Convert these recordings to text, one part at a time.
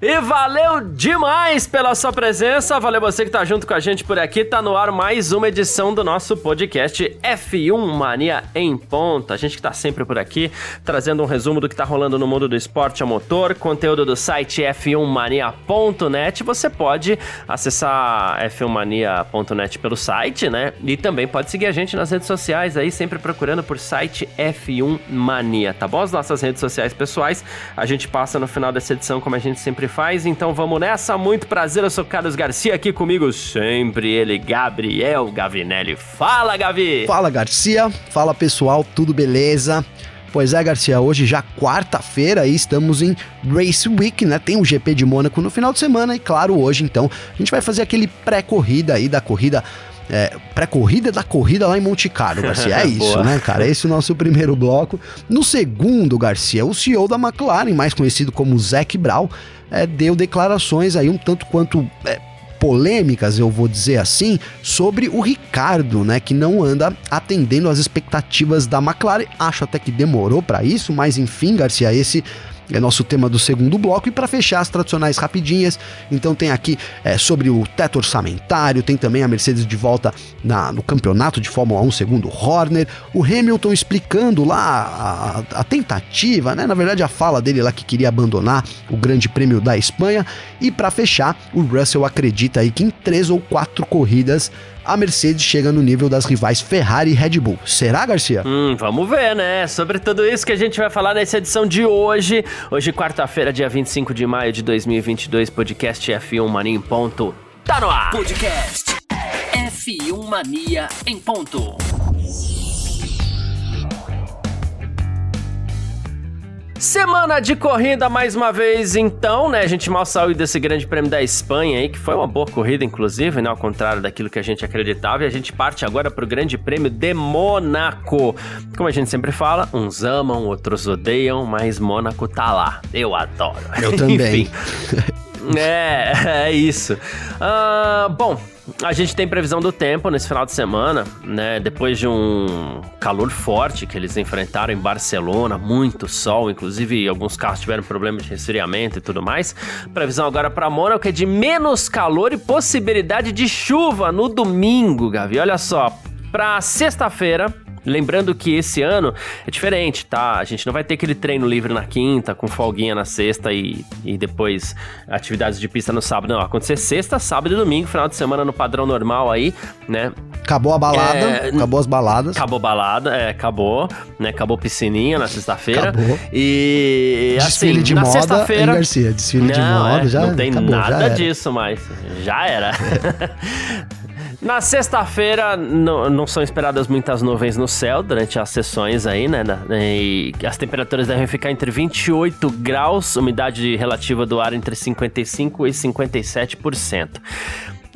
E valeu demais pela sua presença, valeu você que tá junto com a gente por aqui, tá no ar mais uma edição do nosso podcast F1 Mania em ponta. A gente que tá sempre por aqui, trazendo um resumo do que tá rolando no mundo do esporte a motor, conteúdo do site f1mania.net, você pode acessar f1mania.net pelo site, né? E também pode seguir a gente nas redes sociais aí, sempre procurando por site F1 Mania, tá bom? As nossas redes sociais pessoais, a gente passa no final dessa edição como a gente sempre faz, então vamos nessa. Muito prazer, eu sou Carlos Garcia, aqui comigo sempre ele, Gabriel Gavinelli. Fala, Gavi! Fala, Garcia. Fala, pessoal, tudo beleza? Pois é, Garcia, hoje já quarta-feira e estamos em Race Week, né? Tem o GP de Mônaco no final de semana e claro, hoje então a gente vai fazer aquele pré-corrida aí da corrida é, pré-corrida da corrida lá em Monte Carlo, Garcia. É isso, né, cara? Esse é o nosso primeiro bloco. No segundo, Garcia, o CEO da McLaren, mais conhecido como Zac Brown, é, deu declarações aí um tanto quanto é, polêmicas, eu vou dizer assim, sobre o Ricardo, né, que não anda atendendo às expectativas da McLaren. Acho até que demorou para isso, mas enfim, Garcia, esse é nosso tema do segundo bloco. E para fechar as tradicionais rapidinhas, então tem aqui é, sobre o teto orçamentário, tem também a Mercedes de volta na, no campeonato de Fórmula 1, segundo Horner, o Hamilton explicando lá a, a, tentativa, né? Na verdade, a fala dele lá que queria abandonar o Grande Prêmio da Espanha. E para fechar, o Russell acredita aí que em três ou quatro corridas a Mercedes chega no nível das rivais Ferrari e Red Bull. Será, Garcia? Hum, vamos ver, né? Sobre tudo isso que a gente vai falar nessa edição de hoje. Hoje, quarta-feira, dia 25 de maio de 2022, podcast F1 Mania em ponto. Tá no ar! Podcast F1 Mania em ponto. Semana de corrida mais uma vez, então, né? A gente mal saiu desse grande prêmio da Espanha aí, que foi uma boa corrida, inclusive, né? Ao contrário daquilo que a gente acreditava. E a gente parte agora pro grande prêmio de Mônaco. Como a gente sempre fala, uns amam, outros odeiam, mas Mônaco tá lá. Eu adoro. Eu também. Enfim. É, é isso. Uh, bom, a gente tem previsão do tempo nesse final de semana, né? Depois de um calor forte que eles enfrentaram em Barcelona, muito sol, inclusive alguns carros tiveram problemas de resfriamento e tudo mais. Previsão agora para Mônaco é de menos calor e possibilidade de chuva no domingo, Gavi. Olha só, para sexta-feira, Lembrando que esse ano é diferente, tá? A gente não vai ter aquele treino livre na quinta, com folguinha na sexta e, e depois atividades de pista no sábado. Não, acontecer sexta, sábado e domingo, final de semana no padrão normal aí, né? Acabou a balada, é, acabou as baladas. Acabou balada, é, acabou, né? Acabou piscininha na sexta-feira. Acabou. E desfile assim, de na moda, sexta-feira, Garcia, desfile não, de moda, é, já não tem acabou, nada disso mais. Já era. É. Na sexta-feira não, são esperadas muitas nuvens no céu durante as sessões aí, né? E as temperaturas devem ficar entre 28 graus, umidade relativa do ar entre 55 e 57%.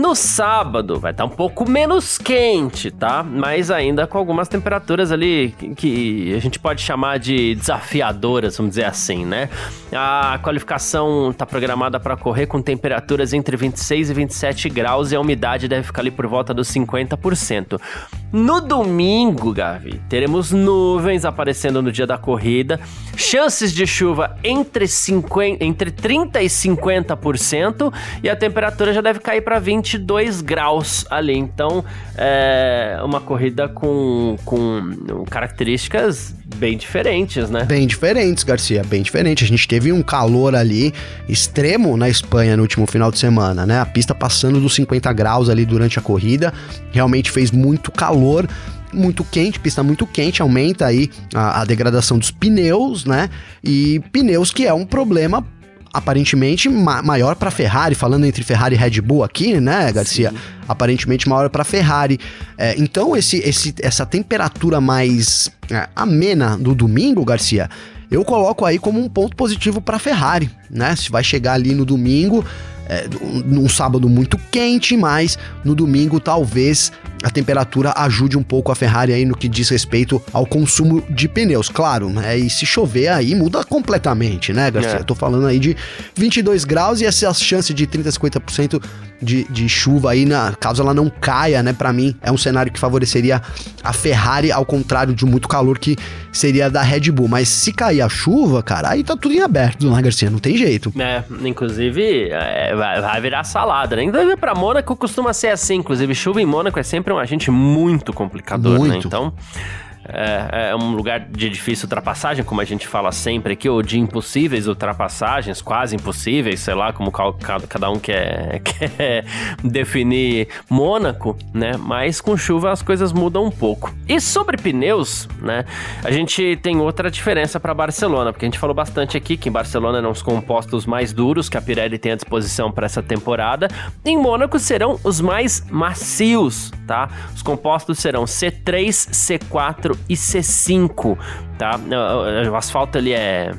No sábado vai estar tá um pouco menos quente, tá? Mas ainda com algumas temperaturas ali que a gente pode chamar de desafiadoras, vamos dizer assim, né? A qualificação está programada para correr com temperaturas entre 26 e 27 graus e a umidade deve ficar ali por volta dos 50%. No domingo, Gavi, teremos nuvens aparecendo no dia da corrida, chances de chuva entre, 50, entre 30 e 50% e a temperatura já deve cair para 20 22 graus ali. Então, é uma corrida com, com características bem diferentes, né? Bem diferentes, Garcia, bem diferente. A gente teve um calor ali extremo na Espanha no último final de semana, né? A pista passando dos 50 graus ali durante a corrida, realmente fez muito calor muito quente, pista muito quente, aumenta aí a, a, degradação dos pneus, né? E pneus que é um problema aparentemente ma maior para Ferrari, falando entre Ferrari e Red Bull aqui, né, Garcia? Sim. Aparentemente maior para Ferrari. É, então, esse, esse, essa temperatura mais é, amena do domingo, Garcia, eu coloco aí como um ponto positivo para Ferrari, né? Se vai chegar ali no domingo, é, num sábado muito quente, mas no domingo talvez a temperatura ajude um pouco a Ferrari aí no que diz respeito ao consumo de pneus. Claro, né? E se chover aí muda completamente, né, Garcia? É. Eu tô falando aí de 22 graus e essa chance de 30, 50% de, de chuva aí, na, caso ela não caia, né? Para mim, é um cenário que favoreceria a Ferrari, ao contrário de muito calor que seria da Red Bull. Mas se cair a chuva, cara, aí tá tudo em aberto, né, Garcia? Não tem jeito. É, inclusive, é, vai, vai, virar salada, né? Inclusive, pra Mônaco costuma ser assim. Inclusive, chuva em Mônaco é sempre um agente muito complicador, né? muito. né? Então. É, é, um lugar de difícil ultrapassagem, como a gente fala sempre aqui, ou de impossíveis ultrapassagens, quase impossíveis, sei lá, como cada um quer, quer definir Mônaco, né? Mas com chuva as coisas mudam um pouco. E sobre pneus, né? A gente tem outra diferença para Barcelona, porque a gente falou bastante aqui que em Barcelona eram os compostos mais duros que a Pirelli tem à disposição para essa temporada. Em Mônaco serão os mais macios, tá? Os compostos serão C3, C4 e C5, tá? O asfalto ele é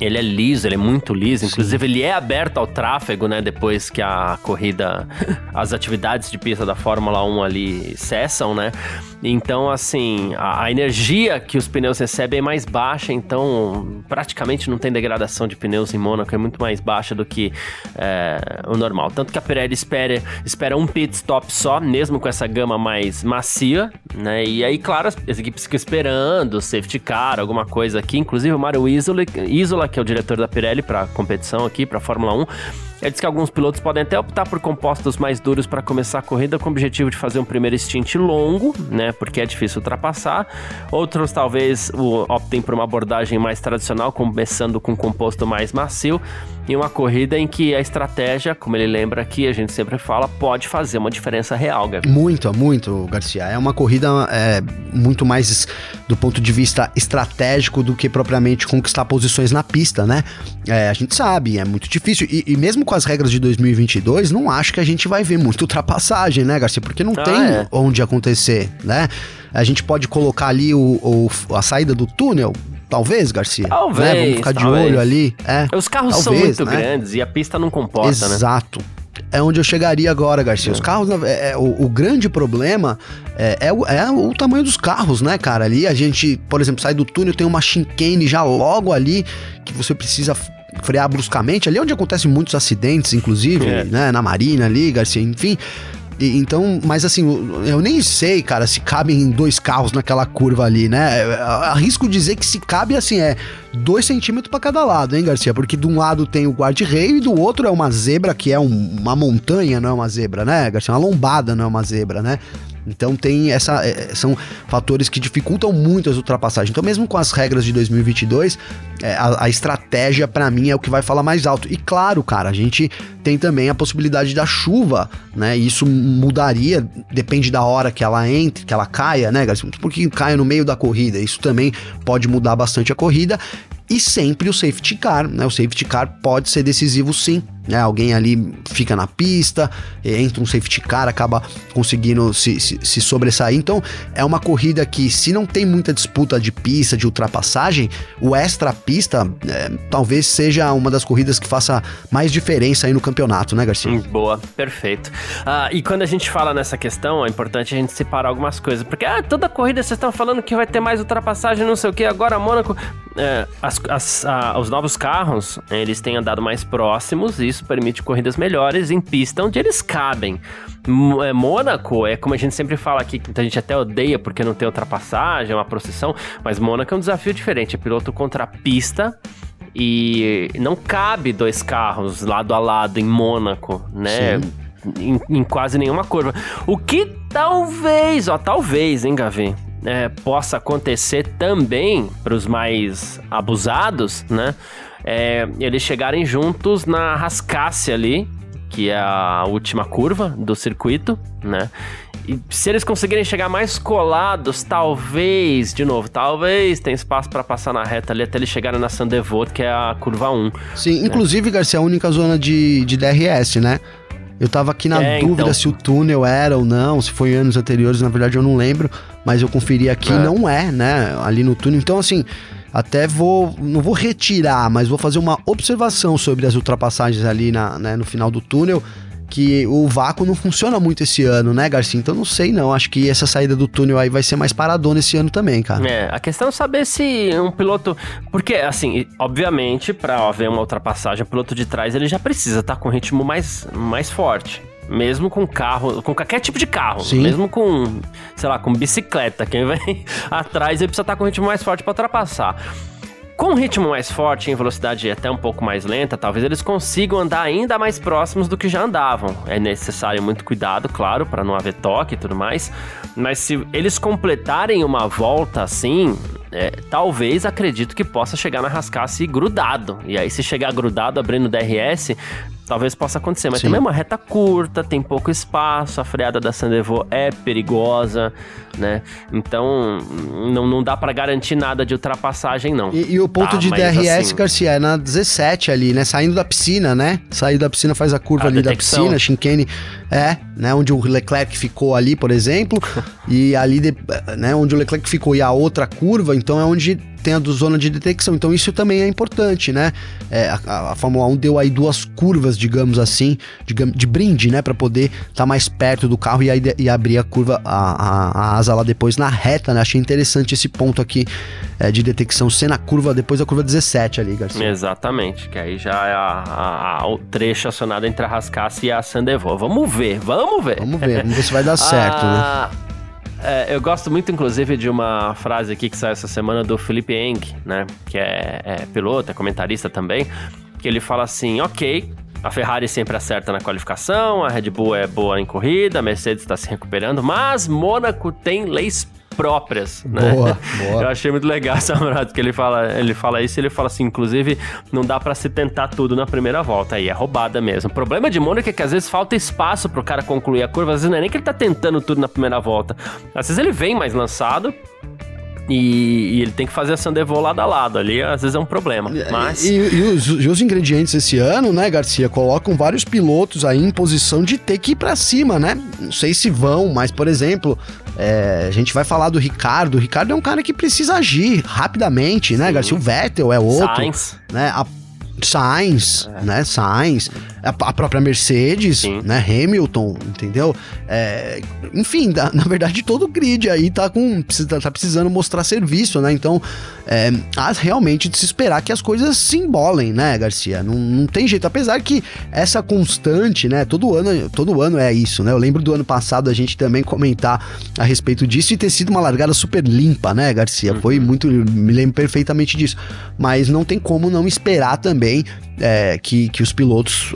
ele é liso, ele é muito liso. Inclusive, Sim. ele é aberto ao tráfego, né? Depois que a corrida, as atividades de pista da Fórmula 1 ali cessam, né? Então, assim, a, a, energia que os pneus recebem é mais baixa, então praticamente não tem degradação de pneus em Mônaco, é muito mais baixa do que é, o normal. Tanto que a Pirelli espera, espera um pit stop só, mesmo com essa gama mais macia, né? E aí, claro, as, as equipes ficam esperando, safety car, alguma coisa aqui. Inclusive, o Mário Isola, Isola que é o diretor da Pirelli para competição aqui, para Fórmula 1, ele diz que alguns pilotos podem até optar por compostos mais duros para começar a corrida com o objetivo de fazer um primeiro stint longo, né? Porque é difícil ultrapassar. Outros talvez optem por uma abordagem mais tradicional, começando com um composto mais macio em uma corrida em que a estratégia, como ele lembra aqui, a gente sempre fala, pode fazer uma diferença real, Gabi. Muito, muito, Garcia. É uma corrida é, muito mais do ponto de vista estratégico do que propriamente conquistar posições na pista, né? É, a gente sabe, é muito difícil. E, e, mesmo com as regras de 2022, não acho que a gente vai ver muita ultrapassagem, né, Garcia? Porque não ah, tem é. onde acontecer, né? A gente pode colocar ali o, o, a saída do túnel, Talvez, Garcia. Talvez. Né? Vamos ficar talvez. de olho ali. É, Os carros talvez, são muito né? grandes e a pista não comporta, Exato. né? Exato é onde eu chegaria agora, Garcia. É. Os carros, é, é, o, o, grande problema é, é, o, é, o, tamanho dos carros, né, cara? Ali a gente, por exemplo, sai do túnel, tem uma chicane já logo ali que você precisa frear bruscamente. Ali é onde acontecem muitos acidentes, inclusive, é. né, na Marina ali, Garcia, enfim. E, então, mas assim, eu nem sei, cara, se cabem dois carros naquela curva ali, né? Arrisco dizer que se cabe, assim, é dois centímetros para cada lado, hein, Garcia? Porque de um lado tem o guarda-reio e do outro é uma zebra que é um, uma montanha, não é uma zebra, né, Garcia? Uma lombada, não é uma zebra, né? Então tem essa é, são fatores que dificultam muito as ultrapassagens. Então mesmo com as regras de 2022, é, a, a, estratégia para mim é o que vai falar mais alto. E claro, cara, a gente tem também a possibilidade da chuva, né? Isso mudaria, depende da hora que ela entre, que ela caia, né, Garcia? Porque caia no meio da corrida. Isso também pode mudar bastante a corrida e sempre o safety car, né? O safety car pode ser decisivo sim, né? Alguém ali fica na pista, entra um safety car, acaba conseguindo se, se, se, sobressair. Então é uma corrida que, se não tem muita disputa de pista, de ultrapassagem, o extra pista é, talvez seja uma das corridas que faça mais diferença aí no campeonato, né, Garcia? Hum, boa, perfeito. Ah, e quando a gente fala nessa questão, é importante a gente separar algumas coisas, porque ah, toda corrida vocês estão falando que vai ter mais ultrapassagem, não sei o que, agora Mônaco. É, as, as, a, os novos carros, eles têm andado mais próximos e isso permite corridas melhores em pista onde eles cabem. É, Mônaco é como a gente sempre fala aqui, que a gente até odeia porque não tem ultrapassagem, é uma procissão, mas Mônaco é um desafio diferente, é piloto contra pista e não cabe dois carros lado a lado em Mônaco, né? Em, em, quase nenhuma curva. O que talvez, ó, talvez, hein, Gavi? é, possa acontecer também para os mais abusados, né? É, eles chegarem juntos na rascasse ali, que é a última curva do circuito, né? E se eles conseguirem chegar mais colados, talvez, de novo, talvez tem espaço para passar na reta ali até eles chegarem na Sandevot, que é a curva 1. Sim, né? inclusive, Garcia, é a única zona de, de DRS, né? Eu tava aqui na é, dúvida então... se o túnel era ou não, se foi em anos anteriores, na verdade eu não lembro, mas eu conferi aqui, é. não é, né? Ali no túnel. Então, assim, até vou. Não vou retirar, mas vou fazer uma observação sobre as ultrapassagens ali na, né, no final do túnel. que o vácuo não funciona muito esse ano, né, Garcia? Então não sei não, acho que essa saída do túnel aí vai ser mais paradona esse ano também, cara. É, a questão é saber se um piloto, porque assim, obviamente, para haver uma ultrapassagem, o piloto de trás ele já precisa estar tá com um ritmo mais, mais forte. Mesmo com carro, com qualquer tipo de carro. Sim. Mesmo com, sei lá, com bicicleta. Quem vem atrás ele precisa estar com um ritmo mais forte para ultrapassar. Com um ritmo mais forte, em velocidade até um pouco mais lenta, talvez eles consigam andar ainda mais próximos do que já andavam. É necessário muito cuidado, claro, para não haver toque e tudo mais. Mas se eles completarem uma volta assim, é, talvez acredito que possa chegar na rascasse grudado. E aí, se chegar grudado abrindo DRS, talvez possa acontecer. Mas Sim. também é uma reta curta, tem pouco espaço, a freada da Sandevô é perigosa, né? Então, não, não dá para garantir nada de ultrapassagem, não. E, e o ponto tá, de DRS, assim, Garcia, é na 17 ali, né? Saindo da piscina, né? Saindo da piscina faz a curva a ali detecção. da piscina, Shinkane, é, né? Onde o Leclerc ficou ali, por exemplo, e ali, de, né? Onde o Leclerc ficou e a outra curva, então é onde tem a do zona de detecção. Então isso também é importante, né? É, a, a, Fórmula 1 deu aí duas curvas, digamos assim, de, de brinde, né? Para poder estar tá mais perto do carro e, aí, e abrir a curva, a, a, a, asa lá depois na reta, né? Achei interessante esse ponto aqui é, de detecção ser na curva, depois da curva 17 ali, Garcia. Exatamente, que aí já é a, o trecho acionado entre a Rascasse e a Sandevô. Vamos ver, vamos ver. Vamos ver, vamos ver se vai dar certo, né? É, eu gosto muito, inclusive, de uma frase aqui que saiu essa semana do Felipe Eng, né? Que é, é piloto, é comentarista também. Que ele fala assim: ok, a Ferrari sempre acerta na qualificação, a Red Bull é boa em corrida, a Mercedes está se recuperando, mas Mônaco tem leis próprias, né? Boa, boa. Eu achei muito legal essa frase, que ele fala, ele fala isso ele fala assim, inclusive, não dá para se tentar tudo na primeira volta, aí é roubada mesmo. O problema de Mônaco é que às vezes falta espaço pro cara concluir a curva, às vezes não é nem que ele tá tentando tudo na primeira volta. Às vezes ele vem mais lançado, e, e, ele tem que fazer a Sandevô lado a lado ali, às vezes é um problema. Mas... E, e, os, e, os, ingredientes esse ano, né, Garcia, colocam vários pilotos aí em posição de ter que ir pra cima, né? Não sei se vão, mas, por exemplo, é, a gente vai falar do Ricardo. O Ricardo é um cara que precisa agir rapidamente, né, Sim. Garcia? O Vettel é outro. Sainz. Né? A Sainz, é. né? Sainz, a, a, própria Mercedes, Sim. né? Hamilton, entendeu? É, enfim, da, na verdade, todo o grid aí tá com. Tá, precisando mostrar serviço, né? Então, é, há realmente de se esperar que as coisas se embolem, né, Garcia? Não, não tem jeito. Apesar que essa constante, né? Todo ano, todo ano é isso, né? Eu lembro do ano passado a gente também comentar a respeito disso e ter sido uma largada super limpa, né, Garcia? Foi uhum. muito. Me lembro perfeitamente disso. Mas não tem como não esperar também be é, que, que os pilotos,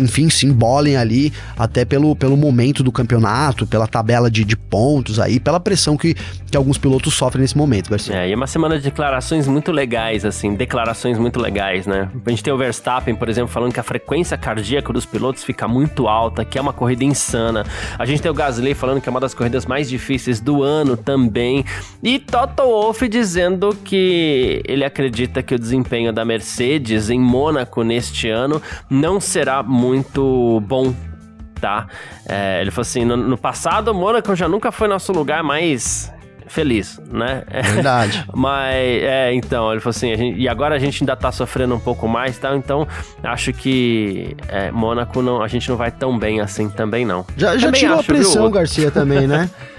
enfim, se embolem ali, até pelo, pelo momento do campeonato, pela tabela de, de pontos aí, pela pressão que, que alguns pilotos sofrem nesse momento, Garcia. É, e é uma semana de declarações muito legais, assim, declarações muito legais, né? A gente tem o Verstappen, por exemplo, falando que a frequência cardíaca dos pilotos fica muito alta, que é uma corrida insana. A gente tem o Gasly falando que é uma das corridas mais difíceis do ano também. E Toto Wolff dizendo que ele acredita que o desempenho da Mercedes em Mônaco Mônaco neste ano não será muito bom tá? É, ele falou assim: no, no passado, o Mônaco já nunca foi nosso lugar mais feliz, né? Verdade. Mas, é, então, ele falou assim, gente, e agora a gente ainda tá sofrendo um pouco mais, tá? Então, acho que é, Mônaco, não, a gente não vai tão bem assim também, não. Já, já tirou acho, a pressão, viu? Garcia, também, né?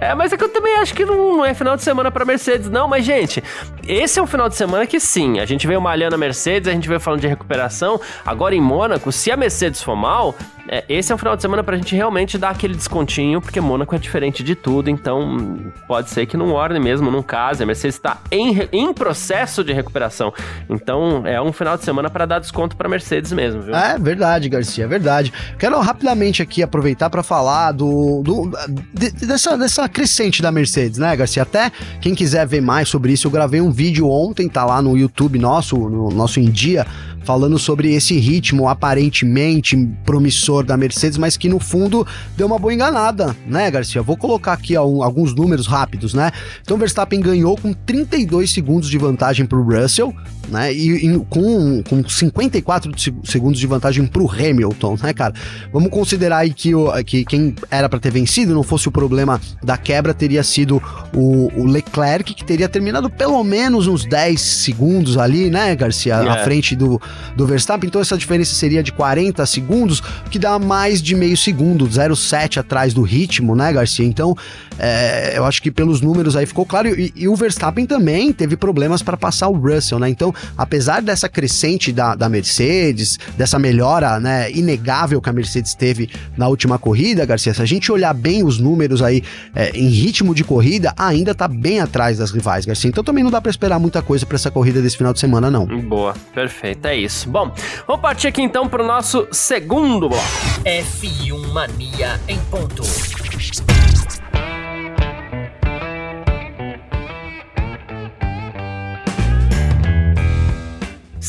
É, mas é que eu também acho que não, não é final de semana para Mercedes, não. Mas, gente, esse é um final de semana que sim, a gente veio malhando a Mercedes, a gente veio falando de recuperação. Agora em Mônaco, se a Mercedes for mal, é, esse é um final de semana pra gente realmente dar aquele descontinho, porque Mônaco é diferente de tudo, então pode ser que não ordem mesmo, não case. A Mercedes está em, em processo de recuperação. Então é um final de semana para dar desconto pra Mercedes mesmo, viu? É verdade, Garcia, é verdade. Quero rapidamente aqui aproveitar para falar do, do de, dessa, dessa crescente da Mercedes, né, Garcia? Até quem quiser ver mais sobre isso, eu gravei um vídeo ontem, tá lá no YouTube nosso, no nosso Em Dia, falando sobre esse ritmo aparentemente promissor da Mercedes, mas que no fundo deu uma boa enganada, né, Garcia? Vou colocar aqui alguns números rápidos, né? Então Verstappen ganhou com 32 segundos de vantagem para o Russell, né? E, e, com, com 54 segundos de vantagem para o Hamilton, né, cara? Vamos considerar aí que, o, que quem era para ter vencido não fosse o problema da quebra, teria sido o, o, Leclerc, que teria terminado pelo menos uns 10 segundos ali, né, Garcia? Yeah. À é. frente do, do Verstappen. Então essa diferença seria de 40 segundos, que mais de meio segundo, 0,7 atrás do ritmo, né, Garcia? Então, é, eu acho que pelos números aí ficou claro. E, e o Verstappen também teve problemas para passar o Russell, né? Então, apesar dessa crescente da, da Mercedes, dessa melhora né, inegável que a Mercedes teve na última corrida, Garcia, se a gente olhar bem os números aí é, em ritmo de corrida, ainda tá bem atrás das rivais, Garcia. Então também não dá para esperar muita coisa para essa corrida desse final de semana, não. Boa, perfeito, é isso. Bom, vamos partir aqui então para o nosso segundo bloco. F1 Mania em ponto.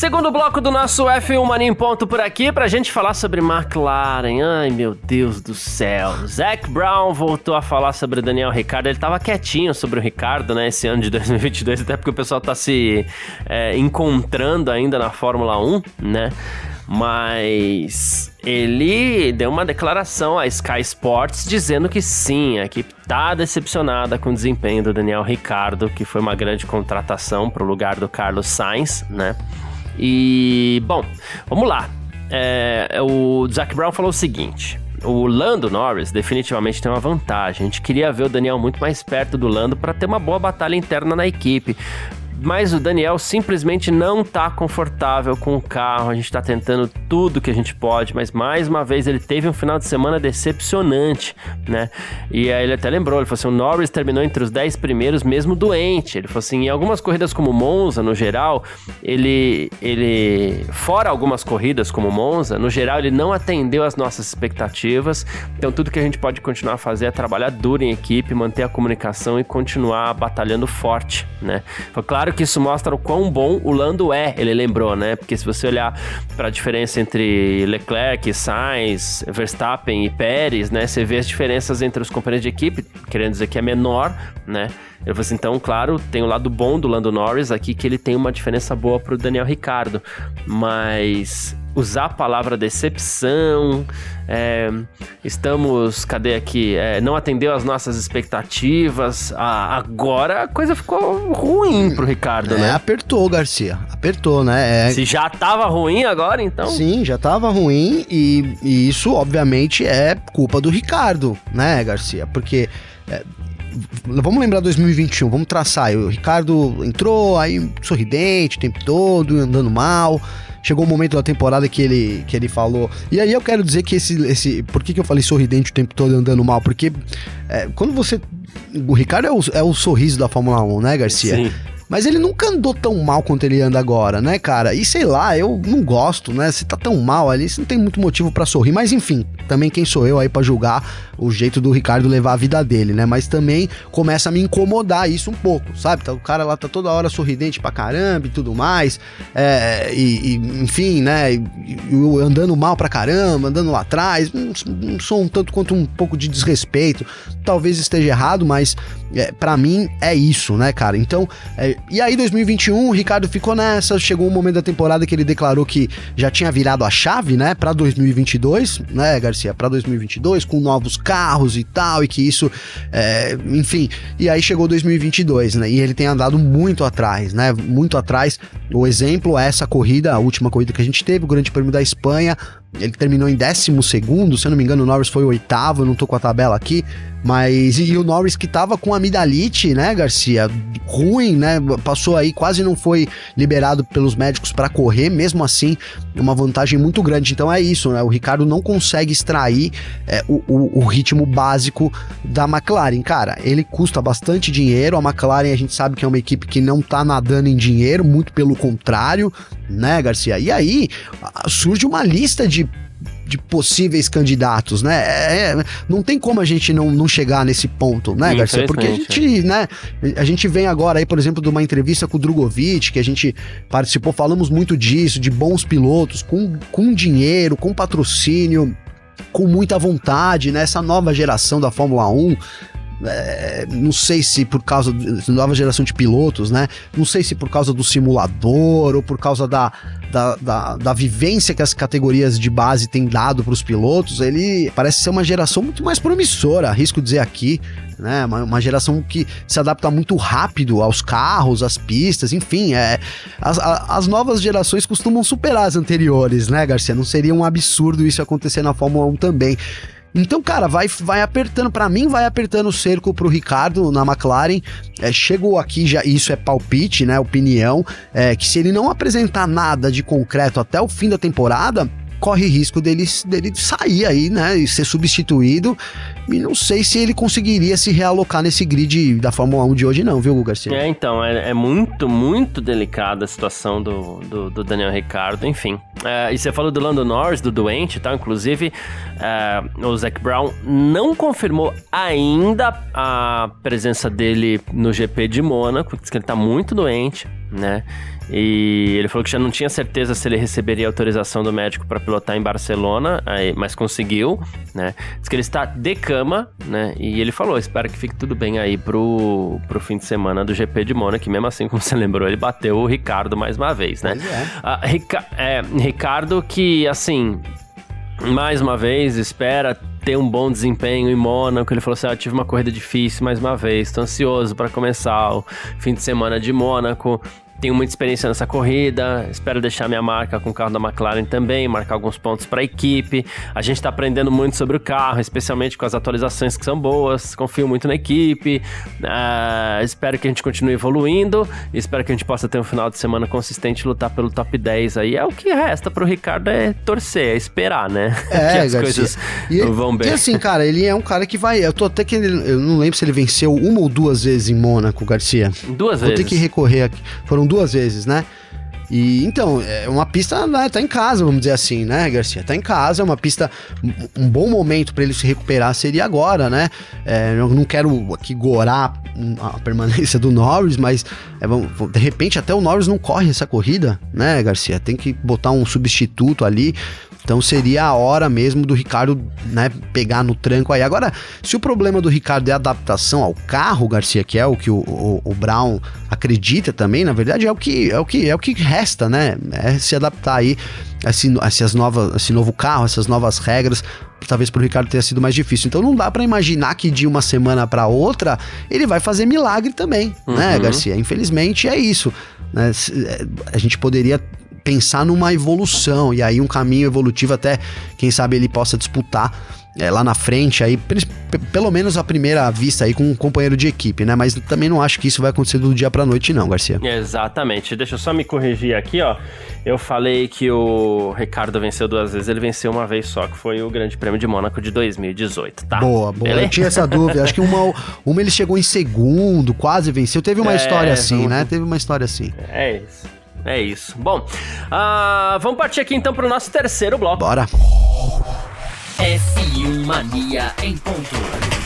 Segundo bloco do nosso F1 Mania em ponto por aqui, pra gente falar sobre McLaren. Ai, meu Deus do céu. Zac Brown voltou a falar sobre Daniel Ricciardo. Ele tava quietinho sobre o Ricardo, né, esse ano de 2022, até porque o pessoal tá se é, encontrando ainda na Fórmula 1, né? Mas ele deu uma declaração à Sky Sports dizendo que sim, a equipe tá decepcionada com o desempenho do Daniel Ricciardo, que foi uma grande contratação para o lugar do Carlos Sainz, né? E, bom, vamos lá. É, o Zac Brown falou o seguinte. O Lando Norris definitivamente tem uma vantagem. A gente queria ver o Daniel muito mais perto do Lando para ter uma boa batalha interna na equipe mas o Daniel simplesmente não tá confortável com o carro. A gente tá tentando tudo que a gente pode, mas mais uma vez ele teve um final de semana decepcionante, né? E aí ele até lembrou, ele falou assim: o Norris terminou entre os 10 primeiros mesmo doente. Ele falou assim: em algumas corridas como Monza, no geral, ele ele fora algumas corridas como Monza, no geral ele não atendeu às nossas expectativas. Então tudo que a gente pode continuar a fazer é trabalhar duro em equipe, manter a comunicação e continuar batalhando forte, né? Foi claro Claro que isso mostra o quão bom o Lando é, ele lembrou, né? Porque se você olhar para a diferença entre Leclerc, Sainz, Verstappen e Pérez, né? Você vê as diferenças entre os companheiros de equipe, querendo dizer que é menor, né? Eu falei assim, então, claro, tem o lado bom do Lando Norris aqui, que ele tem uma diferença boa pro Daniel Ricardo, mas usar a palavra decepção, é, estamos, cadê aqui? É, não atendeu às nossas expectativas. Ah, agora a coisa ficou ruim pro Ricardo, é, né? Apertou, Garcia. Apertou, né? É... Se já tava ruim agora, então. Sim, já tava ruim e, e isso, obviamente, é culpa do Ricardo, né, Garcia? Porque. Vamos lembrar 2021, vamos traçar. O Ricardo entrou aí sorridente o tempo todo, andando mal chegou um momento da temporada que ele, que ele falou. E aí eu quero dizer que esse. esse por que, que eu falei sorridente o tempo todo andando mal? Porque é, quando você. O Ricardo é o, é o sorriso da Fórmula 1, né, Garcia? Sim. Mas ele nunca andou tão mal quanto ele anda agora, né, cara? E sei lá, eu não gosto, né? Se tá tão mal ali, você não tem muito motivo para sorrir. Mas enfim, também quem sou eu aí para julgar o jeito do Ricardo levar a vida dele, né? Mas também começa a me incomodar isso um pouco, sabe? Tá, o cara lá tá toda hora sorridente pra caramba e tudo mais. É, e, e, enfim, né? Andando mal pra caramba, andando lá atrás. Um som um tanto quanto um pouco de desrespeito. Talvez esteja errado, mas é, para mim é isso, né, cara? Então, é, e aí 2021, o Ricardo ficou nessa, chegou um momento da temporada que ele declarou que já tinha virado a chave, né, para 2022, né, Garcia, para 2022 com novos carros e tal, e que isso, é, enfim, e aí chegou 2022, né, e ele tem andado muito atrás, né, muito atrás. O exemplo é essa corrida, a última corrida que a gente teve, o Grande Prêmio da Espanha, ele terminou em 12 segundo, se eu não me engano, o Norris foi o oitavo, eu não tô com a tabela aqui, mas e, o Norris que tava com amidalite, né, Garcia? Ruim, né? Passou aí, quase não foi liberado pelos médicos para correr, mesmo assim, uma vantagem muito grande. Então é isso, né? O Ricardo não consegue extrair é, o, o, o, ritmo básico da McLaren. Cara, ele custa bastante dinheiro. A McLaren a gente sabe que é uma equipe que não tá nadando em dinheiro, muito pelo contrário, né, Garcia? E aí surge uma lista de de possíveis candidatos, né? É, é, não tem como a gente não, não chegar nesse ponto, né, Garcia? Porque a gente, né, a gente vem agora aí, por exemplo, de uma entrevista com o Drogovic, que a gente participou, falamos muito disso, de bons pilotos, com, com dinheiro, com patrocínio, com muita vontade, né? Essa nova geração da Fórmula 1 É, não sei se por causa da nova geração de pilotos, né? Não sei se por causa do simulador ou por causa da, da, da, da vivência que as categorias de base têm dado para os pilotos, ele parece ser uma geração muito mais promissora, arrisco dizer aqui, né? Uma, uma, geração que se adapta muito rápido aos carros, às pistas, enfim, é, as, as novas gerações costumam superar as anteriores, né, Garcia? Não seria um absurdo isso acontecer na Fórmula 1 também. Então, cara, vai, vai apertando, para mim vai apertando o cerco pro Ricardo na McLaren. É, chegou aqui já, isso é palpite, né, opinião, é, que se ele não apresentar nada de concreto até o fim da temporada, corre risco dele, dele sair aí, né, e ser substituído. E não sei se ele conseguiria se realocar nesse grid da Fórmula 1 de hoje, não, viu, Garcia? É, então, é, é muito, muito delicada a situação do, do, do Daniel Ricardo, enfim. É, e você falou do Lando Norris, do doente tal, inclusive é, o Zac Brown não confirmou ainda a presença dele no GP de Mônaco, diz que ele tá muito doente, né? E ele falou que já não tinha certeza se ele receberia autorização do médico para pilotar em Barcelona, aí, mas conseguiu, né? Diz que ele está de cama, né? E ele falou: espero que fique tudo bem aí pro, pro fim de semana do GP de Mônaco, mesmo assim, como você lembrou, ele bateu o Ricardo mais uma vez, né? É. Ah, Rica é, Ricardo que, assim, mais uma vez, espera ter um bom desempenho em Mônaco. Ele falou assim: ah, tive uma corrida difícil mais uma vez, estou ansioso para começar o fim de semana de Mônaco tenho muita experiência nessa corrida, espero deixar minha marca com o carro da McLaren também, marcar alguns pontos para a equipe. A gente está aprendendo muito sobre o carro, especialmente com as atualizações que são boas. Confio muito na equipe. Uh, espero que a gente continue evoluindo. Espero que a gente possa ter um final de semana consistente e lutar pelo top 10 aí. É o que resta para o Ricardo é torcer, é esperar, né? É, que as Garcia. coisas e, vão bem. E assim, cara, ele é um cara que vai. Eu tô até que. Eu não lembro se ele venceu uma ou duas vezes em Mônaco, Garcia. Duas Vou vezes. Vou ter que recorrer aqui. Foram duas vezes, né? E então, é uma pista, né, tá em casa, vamos dizer assim, né, Garcia? Tá em casa, é uma pista, um bom momento para ele se recuperar seria agora, né? É, eu não quero aqui gorar a permanência do Norris, mas é, de repente até o Norris não corre essa corrida, né, Garcia? Tem que botar um substituto ali. Então seria a hora mesmo do Ricardo, né, pegar no tranco aí. Agora, se o problema do Ricardo é a adaptação ao carro, Garcia, que é o que o, o, o Brown acredita também, na verdade é o que é o que é o que né? É se adaptar aí a esse, a essas novas, esse novo carro, essas novas regras. Talvez para o Ricardo tenha sido mais difícil. Então não dá para imaginar que de uma semana para outra ele vai fazer milagre também, né, uhum. né, Garcia? Infelizmente é isso. Né? É, a gente poderia pensar numa evolução e aí um caminho evolutivo até quem sabe ele possa disputar é, lá na frente aí pelo menos a primeira vista aí com um companheiro de equipe, né? Mas também não acho que isso vai acontecer do dia para noite não, Garcia. Exatamente. Deixa eu só me corrigir aqui, ó. Eu falei que o Ricardo venceu duas vezes, ele venceu uma vez só, que foi o Grande Prêmio de Mônaco de 2018, tá? Boa, boa. Ele... Eu tinha essa dúvida. acho que uma, uma ele chegou em segundo, quase venceu. Teve uma é, história assim, né? Teve uma história assim. É isso. É isso. Bom, uh, vamos partir aqui então para o nosso terceiro bloco. Bora. F1 Mania em ponto.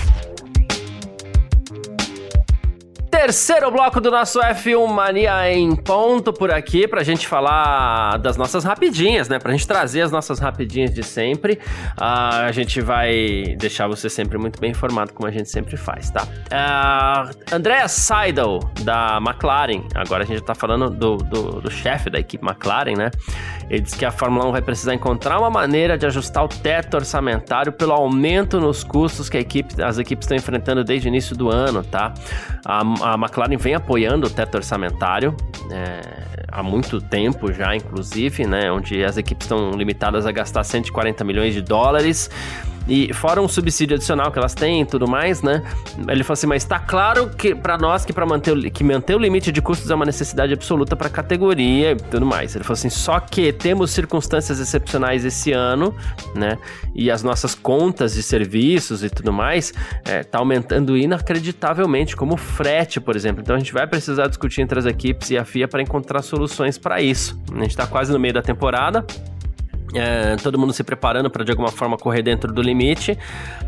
Terceiro bloco do nosso F1 Mania em ponto por aqui, pra gente falar das nossas rapidinhas, né? Pra gente trazer as nossas rapidinhas de sempre. Uh, a gente vai deixar você sempre muito bem informado, como a gente sempre faz, tá? Uh, Andrea Seidel, da McLaren, agora a gente tá falando do, do, do chefe da equipe McLaren, né? Ele diz que a Fórmula 1 vai precisar encontrar uma maneira de ajustar o teto orçamentário pelo aumento nos custos que equipe, as equipes estão enfrentando desde o início do ano, tá? A, a a McLaren vem apoiando o teto orçamentário é, há muito tempo já, inclusive, né? Onde as equipes estão limitadas a gastar 140 milhões de dólares. E fora um subsídio adicional que elas têm e tudo mais, né? Ele falou assim: mas tá claro que para nós que para manter o, que manter o limite de custos é uma necessidade absoluta para a categoria e tudo mais. Ele falou assim: só que temos circunstâncias excepcionais esse ano, né? E as nossas contas de serviços e tudo mais é, tá aumentando inacreditavelmente, como frete, por exemplo. Então a gente vai precisar discutir entre as equipes e a FIA para encontrar soluções para isso. A gente está quase no meio da temporada. É, todo mundo se preparando para de alguma forma correr dentro do limite,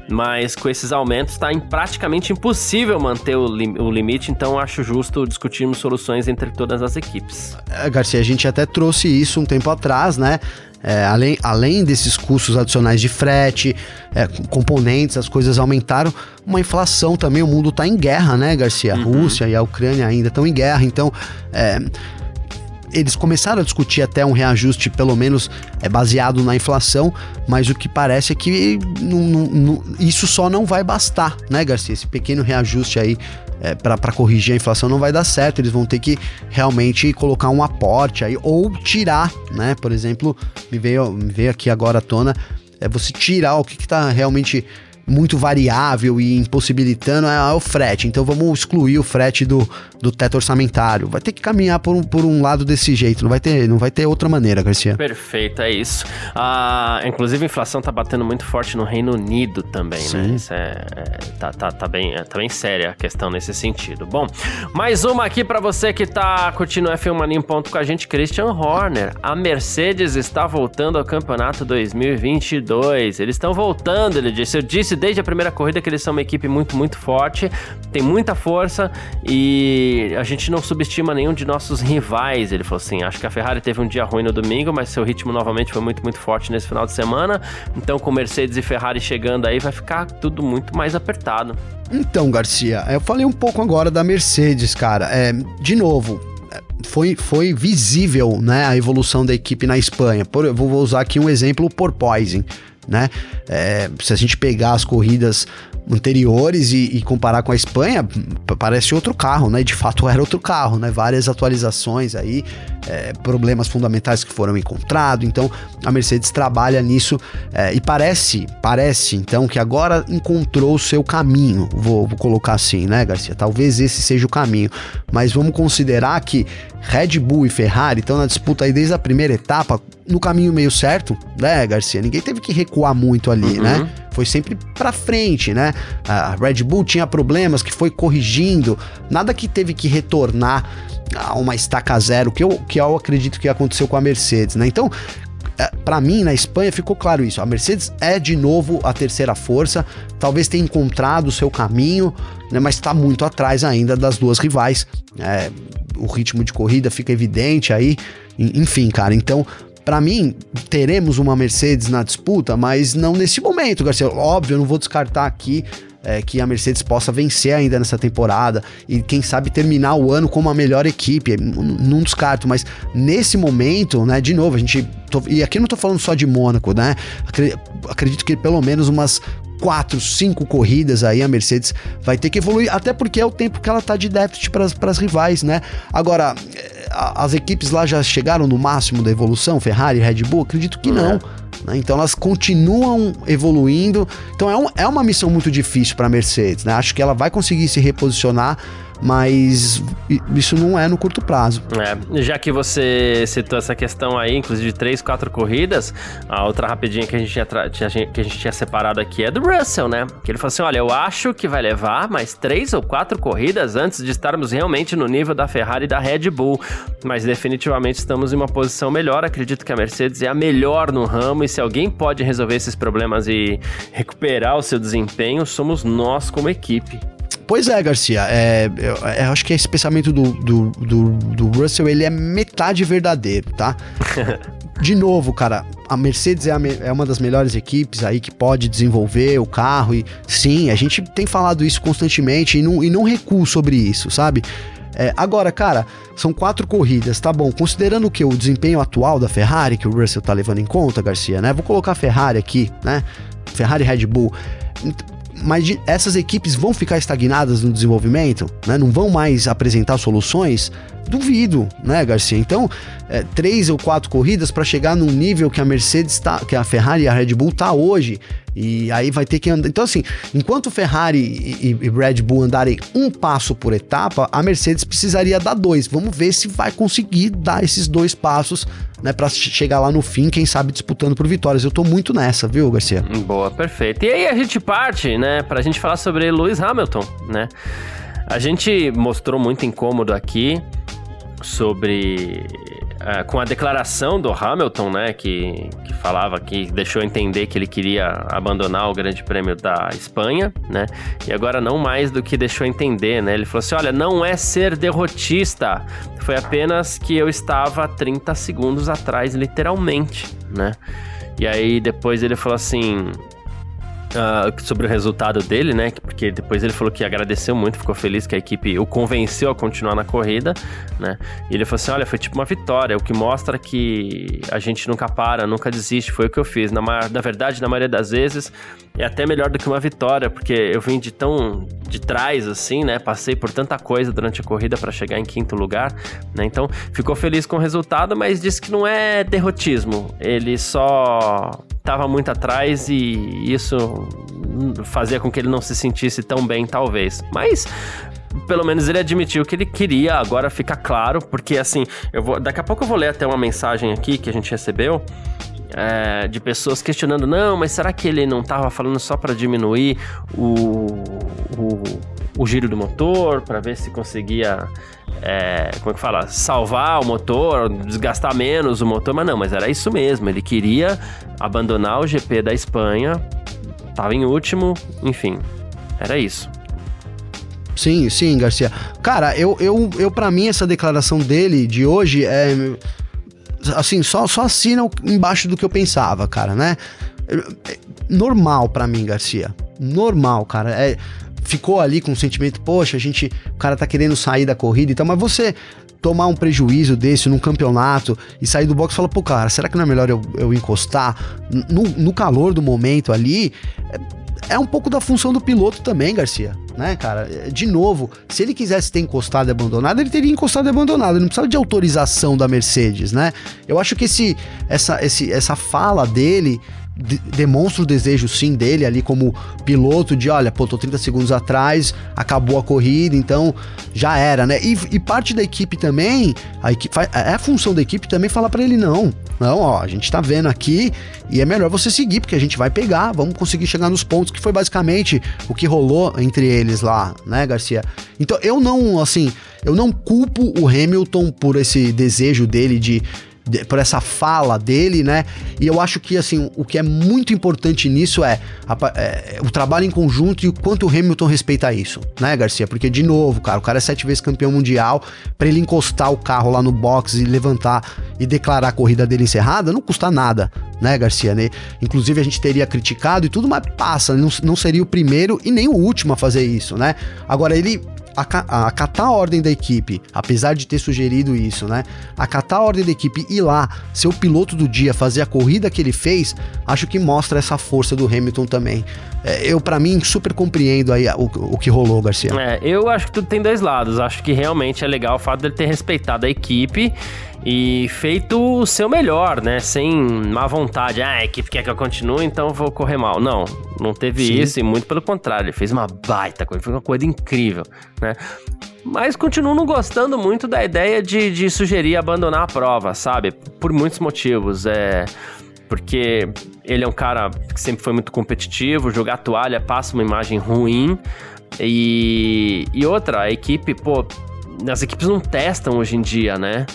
mas com esses aumentos está praticamente impossível manter o, lim o, limite, então acho justo discutirmos soluções entre todas as equipes. É, Garcia, a gente até trouxe isso um tempo atrás, né? É, além, além desses custos adicionais de frete, é, componentes, as coisas aumentaram, uma inflação também, o mundo está em guerra, né, Garcia? A uhum. Rússia e a Ucrânia ainda estão em guerra, então é, eles começaram a discutir até um reajuste, pelo menos é baseado na inflação, mas o que parece é que isso só não vai bastar, né, Garcia? Esse pequeno reajuste aí é, para corrigir a inflação não vai dar certo. Eles vão ter que realmente colocar um aporte aí ou tirar, né? Por exemplo, me veio, me veio aqui agora à tona é você tirar o que está realmente muito variável e impossibilitando é, o frete. Então vamos excluir o frete do, do teto orçamentário. Vai ter que caminhar por um, por um lado desse jeito. Não vai ter, não vai ter outra maneira, Garcia. Perfeito, é isso. Ah, inclusive a inflação tá batendo muito forte no Reino Unido também, né? Sim. né? Isso é, é, tá, tá, tá, bem, é, tá bem séria a questão nesse sentido. Bom, mais uma aqui para você que tá curtindo o F1 Mania em ponto com a gente, Christian Horner. A Mercedes está voltando ao campeonato 2022. Eles estão voltando, ele disse. Eu disse desde a primeira corrida que eles são uma equipe muito, muito forte, tem muita força e a gente não subestima nenhum de nossos rivais. Ele falou assim: acho que a Ferrari teve um dia ruim no domingo, mas seu ritmo novamente foi muito, muito forte nesse final de semana. Então, com Mercedes e Ferrari chegando aí, vai ficar tudo muito mais apertado. Então, Garcia, eu falei um pouco agora da Mercedes, cara. É, de novo, é, foi, foi visível né, a evolução da equipe na Espanha. Por, eu vou usar aqui um exemplo por Poison né? É, se a gente pegar as corridas anteriores e, e, comparar com a Espanha, parece outro carro, né? De fato era outro carro, né? Várias atualizações aí, é, problemas fundamentais que foram encontrados. Então a Mercedes trabalha nisso é, e parece, parece então que agora encontrou o seu caminho. Vou, vou colocar assim, né, Garcia? Talvez esse seja o caminho, mas vamos considerar que Red Bull e Ferrari estão na disputa aí desde a primeira etapa, no caminho meio certo, né, Garcia? Ninguém teve que recuar muito ali, uhum. né? Foi sempre para frente, né? A Red Bull tinha problemas que foi corrigindo, nada que teve que retornar a uma estaca zero, que eu, que eu acredito que aconteceu com a Mercedes, né? Então, é, para mim, na Espanha, ficou claro isso. A Mercedes é de novo a terceira força, talvez tenha encontrado o seu caminho, né, mas está muito atrás ainda das duas rivais. É, o ritmo de corrida fica evidente aí. Enfim, cara, então para mim, teremos uma Mercedes na disputa, mas não nesse momento, Garcia. Óbvio, eu não vou descartar aqui é, que a Mercedes possa vencer ainda nessa temporada e quem sabe terminar o ano como a melhor equipe. Não descarto, mas nesse momento, né, de novo, a gente. Tô, e aqui não tô falando só de Mônaco, né? Acredito que pelo menos umas quatro, cinco corridas aí a Mercedes vai ter que evoluir, até porque é o tempo que ela tá de déficit para as rivais, né? Agora, as equipes lá já chegaram no máximo da evolução, Ferrari, Red Bull? Acredito que não. Né? Então elas continuam evoluindo. Então é, um, é uma missão muito difícil para a Mercedes. Né? Acho que ela vai conseguir se reposicionar mas isso não é no curto prazo. É, já que você citou essa questão aí, inclusive de três, quatro corridas, a outra rapidinha que a gente tinha, que a gente tinha separado aqui é do Russell, né? Que ele falou assim: olha, eu acho que vai levar mais três ou quatro corridas antes de estarmos realmente no nível da Ferrari e da Red Bull, mas definitivamente estamos em uma posição melhor. Acredito que a Mercedes é a melhor no ramo e se alguém pode resolver esses problemas e recuperar o seu desempenho, somos nós como equipe. Pois é, Garcia. É, eu, eu, acho que esse pensamento do, do, do, do Russell ele é metade verdadeiro, tá? De novo, cara, a Mercedes é, a, é, uma das melhores equipes aí que pode desenvolver o carro e sim, a gente tem falado isso constantemente e não, e não recuo sobre isso, sabe? É, agora, cara, são quatro corridas, tá bom. Considerando que o desempenho atual da Ferrari, que o Russell tá levando em conta, Garcia, né? Vou colocar a Ferrari aqui, né? Ferrari Red Bull mas essas equipes vão ficar estagnadas no desenvolvimento, né? Não vão mais apresentar soluções? Duvido, né, Garcia? Então, é, três ou quatro corridas para chegar num nível que a Mercedes tá, que a Ferrari e a Red Bull tá hoje. E aí vai ter que andar. Então, assim, enquanto Ferrari e, e, Red Bull andarem um passo por etapa, a Mercedes precisaria dar dois. Vamos ver se vai conseguir dar esses dois passos, né, para chegar lá no fim, quem sabe disputando por vitórias. Eu tô muito nessa, viu, Garcia? Boa, perfeito. E aí a gente parte, né, pra gente falar sobre Lewis Hamilton, né? A gente mostrou muito incômodo aqui sobre é, com a declaração do Hamilton, né, que, que falava que deixou entender que ele queria abandonar o Grande Prêmio da Espanha, né, e agora não mais do que deixou entender, né, ele falou assim, olha, não é ser derrotista, foi apenas que eu estava 30 segundos atrás, literalmente, né? E aí depois ele falou assim: Uh, sobre o resultado dele, né? Porque depois ele falou que agradeceu muito, ficou feliz que a equipe o convenceu a continuar na corrida, né? E ele falou assim: olha, foi tipo uma vitória, o que mostra que a gente nunca para, nunca desiste. Foi o que eu fiz. Na, na verdade, na maioria das vezes, é até melhor do que uma vitória, porque eu vim de tão de trás assim, né? Passei por tanta coisa durante a corrida para chegar em quinto lugar, né? Então ficou feliz com o resultado, mas disse que não é derrotismo. Ele só estava muito atrás e isso fazia com que ele não se sentisse tão bem, talvez. Mas pelo menos ele admitiu que ele queria, agora fica claro, porque assim, eu vou, daqui a pouco eu vou ler até uma mensagem aqui que a gente recebeu. É, de pessoas questionando, não, mas será que ele não estava falando só para diminuir o, o, o, giro do motor, para ver se conseguia é, como é que fala? Salvar o motor, desgastar menos o motor, mas não, mas era isso mesmo. Ele queria abandonar o GP da Espanha, tava em último, enfim, era isso. Sim, sim, Garcia. Cara, eu, eu, eu para mim, essa declaração dele de hoje é. Assim, só, só assina embaixo do que eu pensava, cara, né? Normal para mim, Garcia. Normal, cara. É, ficou ali com o sentimento, poxa, a gente, o cara tá querendo sair da corrida e tal, mas você tomar um prejuízo desse num campeonato e sair do box e falar, pô, cara, será que não é melhor eu, eu encostar? No, no calor do momento ali, é, é um pouco da função do piloto também, Garcia, né, cara? É, de novo, se ele quisesse ter encostado e abandonado, ele teria encostado e abandonado. Ele não precisava de autorização da Mercedes, né? Eu acho que esse, essa, esse, essa fala dele de, demonstra o desejo sim dele ali como piloto de olha, pô, tô 30 segundos atrás, acabou a corrida, então já era, né? E, e parte da equipe também, a equipe, é a função da equipe também falar para ele não. Não, ó, a gente tá vendo aqui e é melhor você seguir, porque a gente vai pegar, vamos conseguir chegar nos pontos, que foi basicamente o que rolou entre eles lá, né, Garcia? Então eu não, assim, eu não culpo o Hamilton por esse desejo dele de por essa fala dele, né? E eu acho que assim o que é muito importante nisso é, a, é, o trabalho em conjunto e o quanto o Hamilton respeita isso, né, Garcia? Porque de novo, cara, o cara é sete vezes campeão mundial, para ele encostar o carro lá no box e levantar e declarar a corrida dele encerrada, não custa nada, né, Garcia? Né? Inclusive a gente teria criticado e tudo, mas passa, não, não seria o primeiro e nem o último a fazer isso, né? Agora ele acatar a ordem da equipe, apesar de ter sugerido isso, né? Acatar a ordem da equipe e lá, ser o piloto do dia, fazer a corrida que ele fez, acho que mostra essa força do Hamilton também. É, eu, para mim, super compreendo aí o, o que rolou, Garcia. É, eu acho que tudo tem dois lados. Acho que realmente é legal o fato dele ter respeitado a equipe e feito o seu melhor, né? Sem má vontade. Ah, a equipe quer que eu continue, então vou correr mal. Não, não teve Sim. isso e muito pelo contrário. Ele fez uma baita coisa, foi uma coisa incrível, né? Mas continuo não gostando muito da ideia de, de sugerir abandonar a prova, sabe? Por muitos motivos. É porque ele é um cara que sempre foi muito competitivo, jogar toalha passa uma imagem ruim. E, e outra, a equipe, pô, as equipes não testam hoje em dia, né?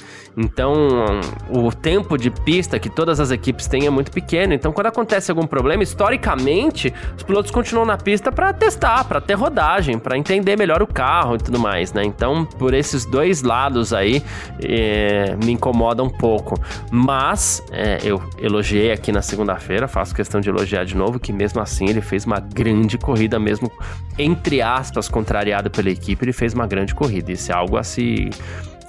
Então, o tempo de pista que todas as equipes têm é muito pequeno. Então, quando acontece algum problema, historicamente, os pilotos continuam na pista para testar, para ter rodagem, para entender melhor o carro e tudo mais, né? Então, por esses dois lados aí, é, me incomoda um pouco. Mas, é, eu elogiei aqui na segunda-feira, faço questão de elogiar de novo, que mesmo assim ele fez uma grande corrida, mesmo entre aspas, contrariado pela equipe, ele fez uma grande corrida. Isso é algo a se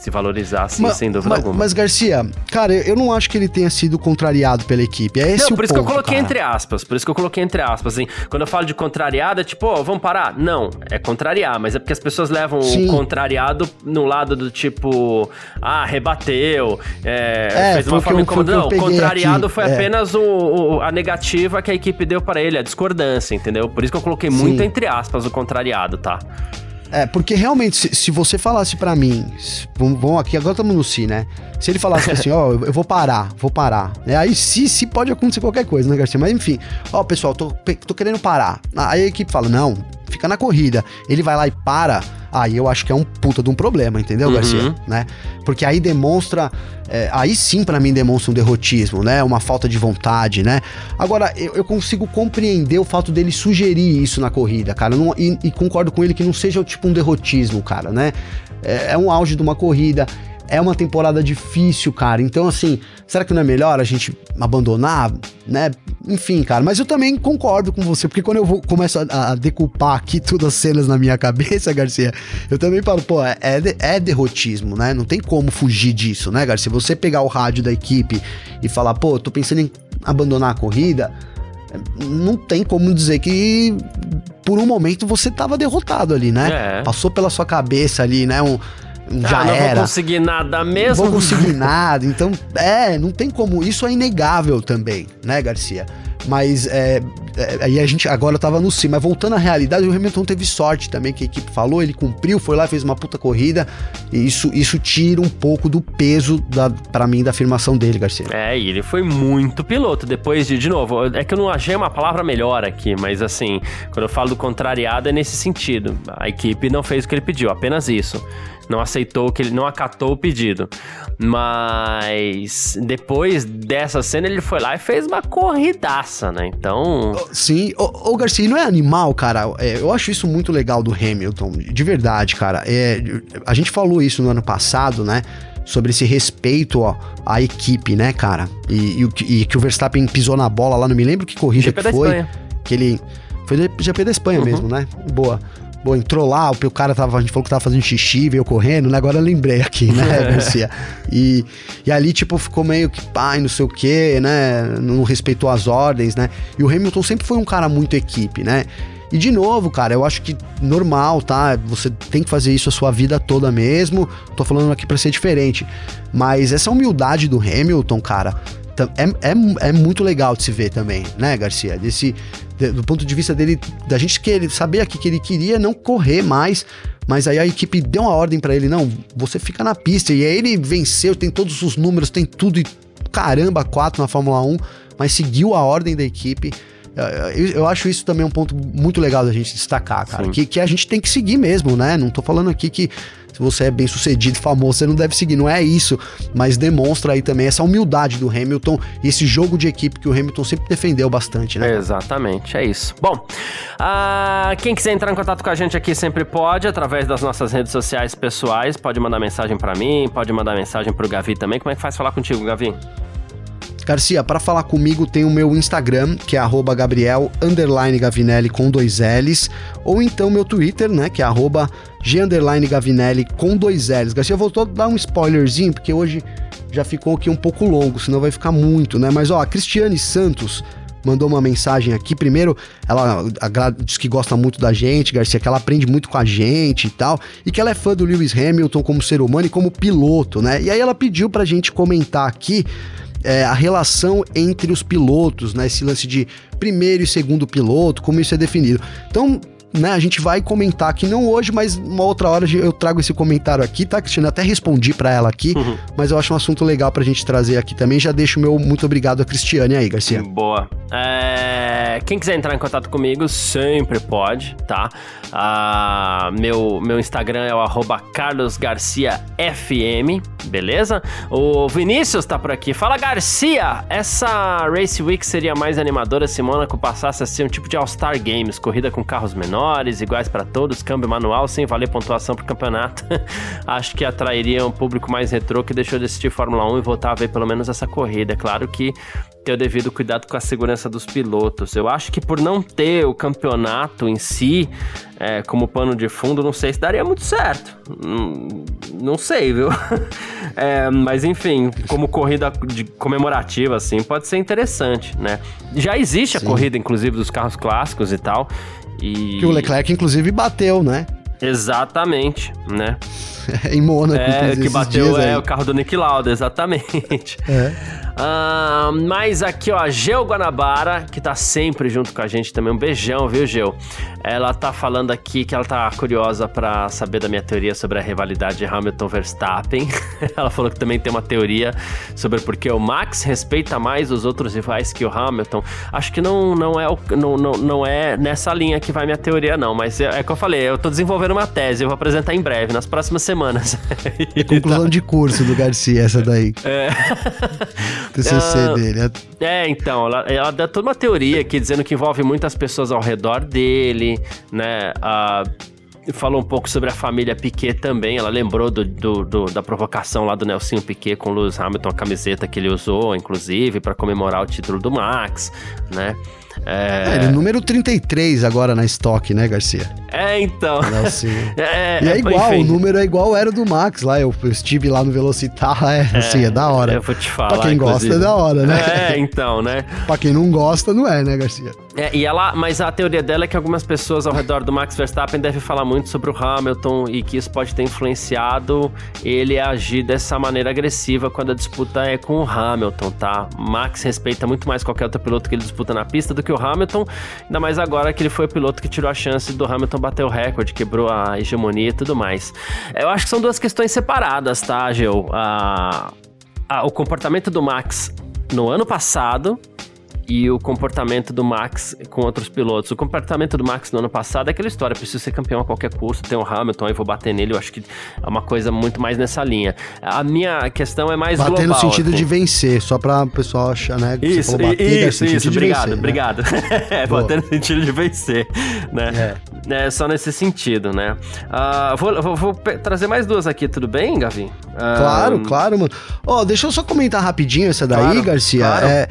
se valorizar, sim, mas, sem dúvida mas, alguma. Mas, Garcia, cara, eu não acho que ele tenha sido contrariado pela equipe. É esse não, por isso ponto, que eu coloquei cara. entre aspas. Por isso que eu coloquei entre aspas. Assim, quando eu falo de contrariado, é tipo, oh, vamos parar? Não, é contrariar, mas é porque as pessoas levam sim. o contrariado no lado do tipo, ah, rebateu, é, é, fez uma forma incômoda. Não, contrariado aqui. foi é. apenas o, o, a negativa que a equipe deu para ele, a discordância, entendeu? Por isso que eu coloquei sim. muito entre aspas o contrariado, tá? É, porque realmente, se, se você falasse para mim, vamos aqui, agora estamos no si, né? Se ele falasse assim, ó, eu vou parar, vou parar. Né? Aí se, se pode acontecer qualquer coisa, né, Garcia? Mas enfim, ó, pessoal, tô, tô querendo parar. Aí a equipe fala, não, fica na corrida. Ele vai lá e para aí eu acho que é um puta de um problema, entendeu, uhum. Garcia? Né? Porque aí demonstra, é, aí sim para mim demonstra um derrotismo, né? Uma falta de vontade, né? Agora, eu, eu consigo compreender o fato dele sugerir isso na corrida, cara, não, e, e, concordo com ele que não seja tipo um derrotismo, cara, né? É, é um auge de uma corrida, É uma temporada difícil, cara. Então, assim, será que não é melhor a gente abandonar, né? Enfim, cara. Mas eu também concordo com você, porque quando eu vou, começo a, a decupar aqui todas as cenas na minha cabeça, Garcia, eu também falo, pô, é, é, é derrotismo, né? Não tem como fugir disso, né, Garcia? Você pegar o rádio da equipe e falar, pô, tô pensando em abandonar a corrida, não tem como dizer que por um momento você tava derrotado ali, né? É. Passou pela sua cabeça ali, né? Um, já ah, não era. Não vou conseguir nada mesmo. Não vou conseguir nada. Então, é, não tem como. Isso é inegável também, né, Garcia? Mas é, é, aí a gente agora tava no sim, mas voltando à realidade, o Hamilton teve sorte também, que a equipe falou, ele cumpriu, foi lá, fez uma puta corrida, e isso, isso tira um pouco do peso da, para mim da afirmação dele, Garcia. É, e ele foi muito piloto, depois de, de novo, é que eu não achei uma palavra melhor aqui, mas assim, quando eu falo do contrariado é nesse sentido, a equipe não fez o que ele pediu, apenas isso não aceitou que ele não acatou o pedido. Mas depois dessa cena ele foi lá e fez uma corridaça, né? Então. Sim, o, o Garcia não é animal, cara. É, eu acho isso muito legal do Hamilton, de verdade, cara. É, a gente falou isso no ano passado, né? Sobre esse respeito ó, à equipe, né, cara? E, e, e, que o Verstappen pisou na bola lá, não me lembro que corrida GP que foi. Que ele. Foi GP da Espanha uhum. mesmo, né? Boa. Bom, entrou lá, o cara tava, a gente falou que tava fazendo xixi, veio correndo, né? Agora eu lembrei aqui, né, Garcia? e, e ali, tipo, ficou meio que pai, não sei o quê, né? Não respeitou as ordens, né? E o Hamilton sempre foi um cara muito equipe, né? E de novo, cara, eu acho que normal, tá? Você tem que fazer isso a sua vida toda mesmo. Tô falando aqui para ser diferente. Mas essa humildade do Hamilton, cara, é, é, é muito legal de se ver também, né, Garcia? Desse, do ponto de vista dele, da gente que ele saber aqui que ele queria não correr mais, mas aí a equipe deu uma ordem para ele, não, você fica na pista. E aí ele venceu, tem todos os números, tem tudo e caramba, quatro na Fórmula 1, mas seguiu a ordem da equipe. Eu, eu acho isso também um ponto muito legal da gente destacar, cara. Que, que a gente tem que seguir mesmo, né? Não tô falando aqui que se você é bem sucedido, famoso, você não deve seguir. Não é isso, mas demonstra aí também essa humildade do Hamilton e esse jogo de equipe que o Hamilton sempre defendeu bastante, né? Exatamente, é isso. Bom, uh, quem quiser entrar em contato com a gente aqui sempre pode, através das nossas redes sociais pessoais. Pode mandar mensagem para mim, pode mandar mensagem pro Gavi também. Como é que faz falar contigo, Gavi? Garcia, para falar comigo tem o meu Instagram, que é arroba Gabriel Gavinelli com dois L's, ou então meu Twitter, né, que é G Gavinelli com dois L's. Garcia, voltou a dar um spoilerzinho, porque hoje já ficou aqui um pouco longo, senão vai ficar muito, né? Mas ó, a Cristiane Santos mandou uma mensagem aqui. Primeiro, ela, ela diz que gosta muito da gente, Garcia, que ela aprende muito com a gente e tal, e que ela é fã do Lewis Hamilton como ser humano e como piloto, né? E aí ela pediu pra gente comentar aqui é, a relação entre os pilotos, né? Esse lance de primeiro e segundo piloto, como isso é definido. Então, né, a gente vai comentar aqui, não hoje, mas uma outra hora eu trago esse comentário aqui, tá, Cristina? Até respondi para ela aqui, uhum. mas eu acho um assunto legal pra gente trazer aqui também. Já deixo o meu muito obrigado a Cristiane aí, Garcia. Boa. É, quem quiser entrar em contato comigo, sempre pode, tá? Ah, meu, meu Instagram é o carlosgarciafm, beleza? O Vinícius tá por aqui. Fala, Garcia! Essa Race Week seria mais animadora se Mônaco passasse a ser um tipo de All-Star Games, corrida com carros menores iguais para todos, câmbio manual, sem valer pontuação pro campeonato. Acho que atrairia um público mais retrô que deixou de assistir Fórmula 1 e voltar a ver pelo menos essa corrida. É claro que ter o devido cuidado com a segurança dos pilotos. Eu acho que por não ter o campeonato em si é, como pano de fundo, não sei se daria muito certo. Não, não sei, viu? É, mas enfim, como corrida de comemorativa, assim, pode ser interessante, né? Já existe Sim. a corrida, inclusive, dos carros clássicos e tal. E... Que o Leclerc, inclusive, bateu, né? Exatamente, né? em Mônaco. É, que bateu é, o carro do Nick Lauda, exatamente. É. Uh, mas aqui, ó, a Geo Guanabara, que tá sempre junto com a gente também. Um beijão, viu, Geo? Ela tá falando aqui que ela tá curiosa para saber da minha teoria sobre a rivalidade Hamilton-Verstappen. ela falou que também tem uma teoria sobre por que o Max respeita mais os outros rivais que o Hamilton. Acho que não, não, é, o, não, não, não é nessa linha que vai minha teoria, não. Mas é, é que eu falei, eu tô desenvolvendo uma tese, eu vou apresentar em breve, nas próximas semanas. Conclusão de curso do Garcia, essa daí. É. TCC uh, dele. É, então, ela, ela dá toda uma teoria aqui dizendo que envolve muitas pessoas ao redor dele, né? Uh, falou um pouco sobre a família Piquet também. Ela lembrou do, do, do, da provocação lá do Nelson Piquet com o Lewis Hamilton, a camiseta que ele usou, inclusive, para comemorar o título do Max, né? É... é, ele é número 33 agora na estoque, né, Garcia? É, então. É, é, e é igual, enfim. o número é igual era do Max lá. Eu, estive lá no Velocitar, é, é, assim, é da hora. Eu vou te falar. Pra quem inclusive. gosta é da hora, né? É, então, né? pra quem não gosta, não é, né, Garcia? É, e ela, mas a teoria dela é que algumas pessoas ao redor do Max Verstappen devem falar muito sobre o Hamilton e que isso pode ter influenciado ele a agir dessa maneira agressiva quando a disputa é com o Hamilton, tá? Max respeita muito mais qualquer outro piloto que ele disputa na pista do que o Hamilton, ainda mais agora que ele foi o piloto que tirou a chance do Hamilton bater o recorde, quebrou a hegemonia e tudo mais. Eu acho que são duas questões separadas, tá, Gil? A, a, o comportamento do Max no ano passado e o comportamento do Max com outros pilotos. O comportamento do Max no ano passado é aquela história, preciso ser campeão a qualquer custo, tem o Hamilton, aí vou bater nele, eu acho que é uma coisa muito mais nessa linha. A minha questão é mais bater global. no sentido assim. de vencer, só para o pessoal achar, né? Isso, bater, isso, isso, obrigado, vencer, né? obrigado. Né? é, bater no sentido de vencer, né? É. é só nesse sentido, né? Uh, vou, vou, vou, trazer mais duas aqui, tudo bem, Gavi? Uh, claro, claro, mano. Ó, oh, deixa eu só comentar rapidinho essa daí, claro, Garcia. Claro. É...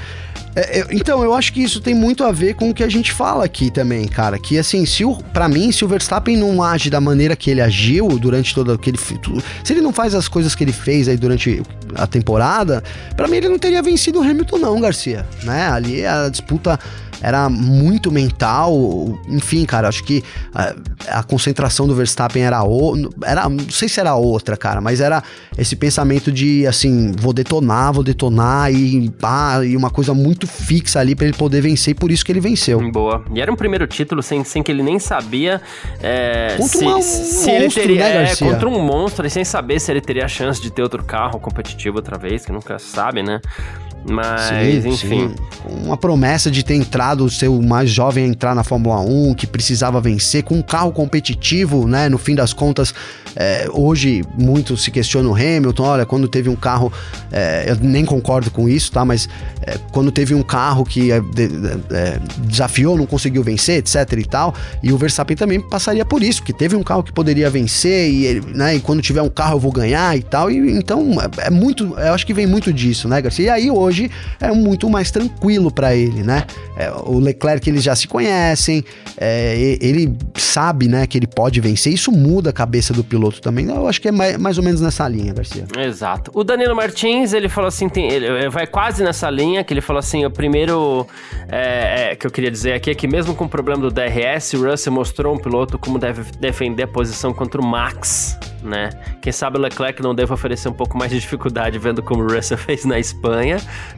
É, então, eu acho que isso tem muito a ver com o que a gente fala aqui também, cara. Que assim, se o, pra mim, se o Verstappen não age da maneira que ele agiu durante todo aquele. Se ele não faz as coisas que ele fez aí durante a temporada, para mim ele não teria vencido o Hamilton, não, Garcia. Né? Ali a disputa era muito mental. Enfim, cara, acho que a, a concentração do Verstappen era, o, era. Não sei se era outra, cara, mas era esse pensamento de assim, vou detonar, vou detonar e, pá, e uma coisa muito fixa ali para ele poder vencer, e por isso que ele venceu. Boa. E era um primeiro título sem, sem que ele nem sabia é, contra se, um se monstro, ele teria. Né, é, contra um monstro, e sem saber se ele teria a chance de ter outro carro competitivo outra vez, que nunca sabe, né? Mas, sim, enfim. Sim. Uma promessa de ter entrado, ser o mais jovem a entrar na Fórmula 1, que precisava vencer, com um carro competitivo, né? No fim das contas, é, hoje muito se questiona o Hamilton. Olha, quando teve um carro, é, eu nem concordo com isso, tá? Mas é, quando teve um carro que é, de, é, desafiou, não conseguiu vencer, etc e tal. E o Verstappen também passaria por isso, que teve um carro que poderia vencer, e, ele, né? E quando tiver um carro eu vou ganhar e tal. E, então, é, é muito, eu acho que vem muito disso, né, Garcia? E aí hoje é muito mais tranquilo para ele, né? É, o Leclerc eles já se conhecem, é, ele sabe, né, que ele pode vencer. Isso muda a cabeça do piloto também. Eu acho que é mais, mais ou menos nessa linha, Garcia. Exato. O Danilo Martins ele falou assim, tem, ele vai quase nessa linha que ele falou assim, o primeiro é, é, que eu queria dizer aqui é que mesmo com o problema do DRS, o Russell mostrou um piloto como deve defender a posição contra o Max né? Quem sabe o Leclerc não deve oferecer um pouco mais de dificuldade vendo como o Russell fez na Espanha,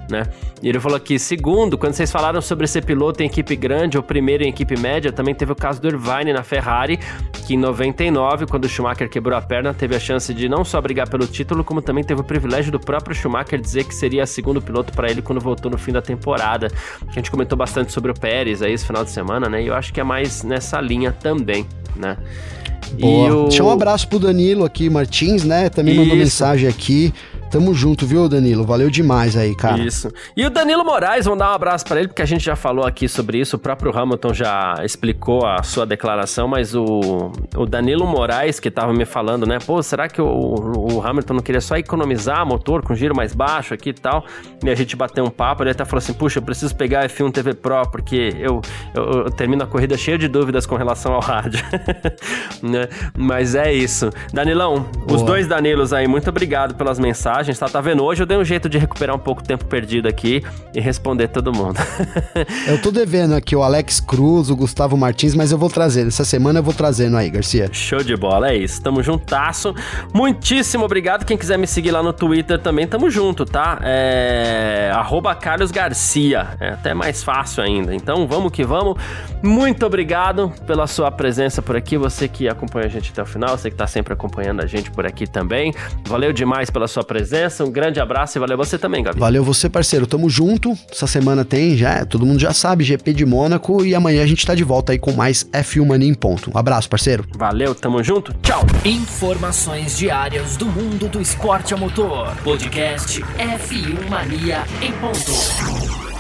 né? E ele falou aqui, segundo, quando vocês falaram sobre ser piloto em equipe grande ou primeiro em equipe média, também teve o caso do Irvine na Ferrari, que em 99, quando o Schumacher quebrou a perna, teve a chance de não só brigar pelo título, como também teve o privilégio do próprio Schumacher dizer que seria segundo piloto para ele quando voltou no fim da temporada. A gente comentou bastante sobre o Pérez aí esse final de semana, né? E eu acho que é mais nessa linha também, né? Boa. O... Deixa um abraço pro Danilo aqui, Martins, né? Também Isso. mandou mensagem aqui. Tamo junto, viu, Danilo? Valeu demais aí, cara. Isso. E o Danilo Moraes, vamos dar um abraço para ele, porque a gente já falou aqui sobre isso. O próprio Hamilton já explicou a sua declaração, mas o, o Danilo Moraes, que tava me falando, né? Pô, será que o, o Hamilton não queria só economizar motor com giro mais baixo aqui e tal? E a gente bateu um papo, ele até falou assim: puxa, eu preciso pegar a F1 TV Pro, porque eu, eu, eu termino a corrida cheia de dúvidas com relação ao rádio. né? Mas é isso. Danilão, Boa. os dois Danilos aí, muito obrigado pelas mensagens gente tá, tá vendo? Hoje eu dei um jeito de recuperar um pouco o tempo perdido aqui e responder todo mundo. eu tô devendo aqui o Alex Cruz, o Gustavo Martins, mas eu vou trazer. Essa semana eu vou trazendo aí, Garcia. Show de bola, é isso. Tamo juntasso. Muitíssimo obrigado. Quem quiser me seguir lá no Twitter também, tamo junto, tá? É... Arroba Carlos Garcia. É até mais fácil ainda. Então vamos que vamos. Muito obrigado pela sua presença por aqui. Você que acompanha a gente até o final, você que tá sempre acompanhando a gente por aqui também. Valeu demais pela sua presença presença. Um grande abraço e valeu você também, Gabi. Valeu você, parceiro. Tamo junto. Essa semana tem, já, todo mundo já sabe, GP de Mônaco. E amanhã a gente tá de volta aí com mais F1 Mania em ponto. Um abraço, parceiro. Valeu, tamo junto. Tchau. Informações diárias do mundo do esporte a motor. Podcast F1 Mania em ponto.